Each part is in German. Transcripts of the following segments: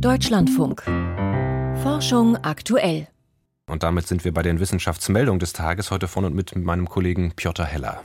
Deutschlandfunk. Forschung aktuell. Und damit sind wir bei den Wissenschaftsmeldungen des Tages heute von und mit meinem Kollegen Piotr Heller.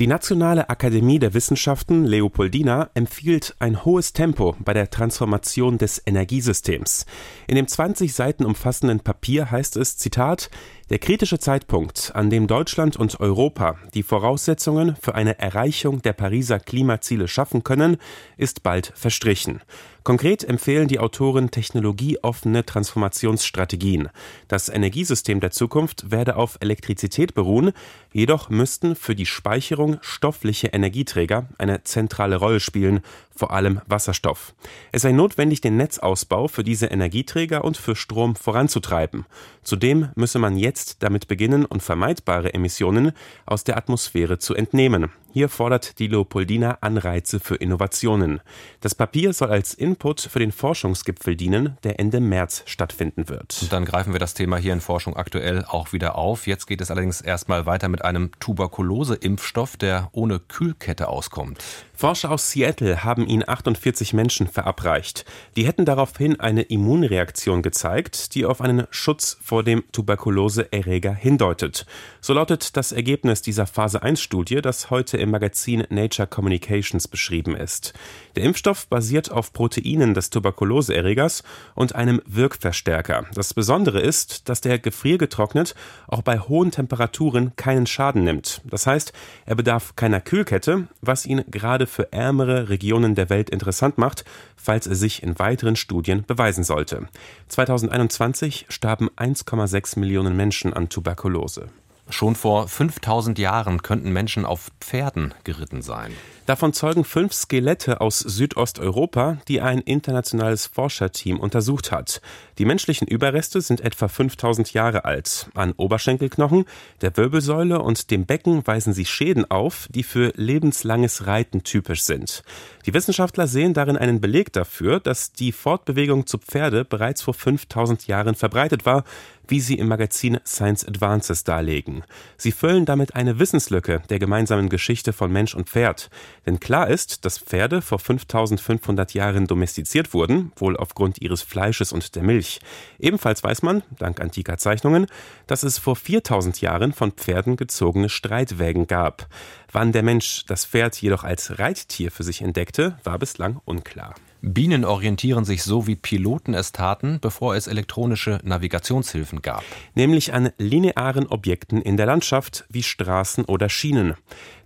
Die Nationale Akademie der Wissenschaften Leopoldina empfiehlt ein hohes Tempo bei der Transformation des Energiesystems. In dem 20 Seiten umfassenden Papier heißt es, Zitat, der kritische Zeitpunkt, an dem Deutschland und Europa die Voraussetzungen für eine Erreichung der Pariser Klimaziele schaffen können, ist bald verstrichen. Konkret empfehlen die Autoren technologieoffene Transformationsstrategien. Das Energiesystem der Zukunft werde auf Elektrizität beruhen, jedoch müssten für die Speicherung stoffliche Energieträger eine zentrale Rolle spielen, vor allem Wasserstoff. Es sei notwendig, den Netzausbau für diese Energieträger und für Strom voranzutreiben. Zudem müsse man jetzt damit beginnen, unvermeidbare Emissionen aus der Atmosphäre zu entnehmen. Hier fordert die Leopoldina Anreize für Innovationen. Das Papier soll als Input für den Forschungsgipfel dienen, der Ende März stattfinden wird. Und dann greifen wir das Thema hier in Forschung aktuell auch wieder auf. Jetzt geht es allerdings erstmal weiter mit einem Tuberkulose-Impfstoff, der ohne Kühlkette auskommt. Forscher aus Seattle haben ihn 48 Menschen verabreicht. Die hätten daraufhin eine Immunreaktion gezeigt, die auf einen Schutz vor dem Tuberkuloseerreger hindeutet. So lautet das Ergebnis dieser Phase 1 Studie, das heute im Magazin Nature Communications beschrieben ist. Der Impfstoff basiert auf Proteinen des Tuberkuloseerregers und einem Wirkverstärker. Das Besondere ist, dass der gefriergetrocknet auch bei hohen Temperaturen keinen Schaden nimmt. Das heißt, er bedarf keiner Kühlkette, was ihn gerade für ärmere Regionen der Welt interessant macht, falls er sich in weiteren Studien beweisen sollte. 2021 starben 1,6 Millionen Menschen an Tuberkulose. Schon vor 5000 Jahren könnten Menschen auf Pferden geritten sein. Davon zeugen fünf Skelette aus Südosteuropa, die ein internationales Forscherteam untersucht hat. Die menschlichen Überreste sind etwa 5000 Jahre alt. An Oberschenkelknochen, der Wirbelsäule und dem Becken weisen sie Schäden auf, die für lebenslanges Reiten typisch sind. Die Wissenschaftler sehen darin einen Beleg dafür, dass die Fortbewegung zu Pferde bereits vor 5000 Jahren verbreitet war, wie sie im Magazin Science Advances darlegen. Sie füllen damit eine Wissenslücke der gemeinsamen Geschichte von Mensch und Pferd. Denn klar ist, dass Pferde vor 5500 Jahren domestiziert wurden, wohl aufgrund ihres Fleisches und der Milch. Ebenfalls weiß man, dank antiker Zeichnungen, dass es vor 4000 Jahren von Pferden gezogene Streitwägen gab. Wann der Mensch das Pferd jedoch als Reittier für sich entdeckte, war bislang unklar. Bienen orientieren sich so, wie Piloten es taten, bevor es elektronische Navigationshilfen gab. Nämlich an linearen Objekten in der Landschaft wie Straßen oder Schienen.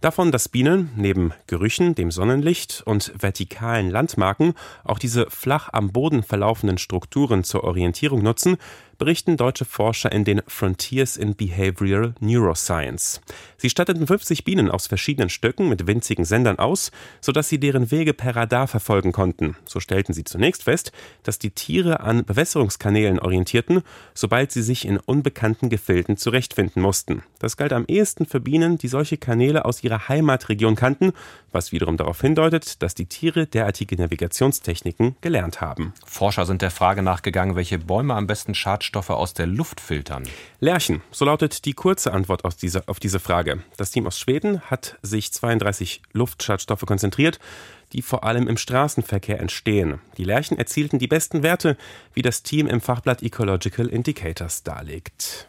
Davon, dass Bienen neben Gerüchen, dem Sonnenlicht und vertikalen Landmarken auch diese flach am Boden verlaufenden Strukturen zur Orientierung nutzen, berichten deutsche Forscher in den Frontiers in Behavioral Neuroscience. Sie statteten 50 Bienen aus verschiedenen Stöcken mit winzigen Sendern aus, sodass sie deren Wege per Radar verfolgen konnten. So stellten sie zunächst fest, dass die Tiere an Bewässerungskanälen orientierten, sobald sie sich in unbekannten Gefilden zurechtfinden mussten. Das galt am ehesten für Bienen, die solche Kanäle aus ihrer Heimatregion kannten, was wiederum darauf hindeutet, dass die Tiere derartige Navigationstechniken gelernt haben. Forscher sind der Frage nachgegangen, welche Bäume am besten Schadstoffe aus der Luft filtern. Lärchen, so lautet die kurze Antwort auf diese, auf diese Frage. Das Team aus Schweden hat sich 32 Luftschadstoffe konzentriert, die vor allem im Straßenverkehr entstehen. Die Lärchen erzielten die besten Werte, wie das Team im Fachblatt Ecological Indicators darlegt.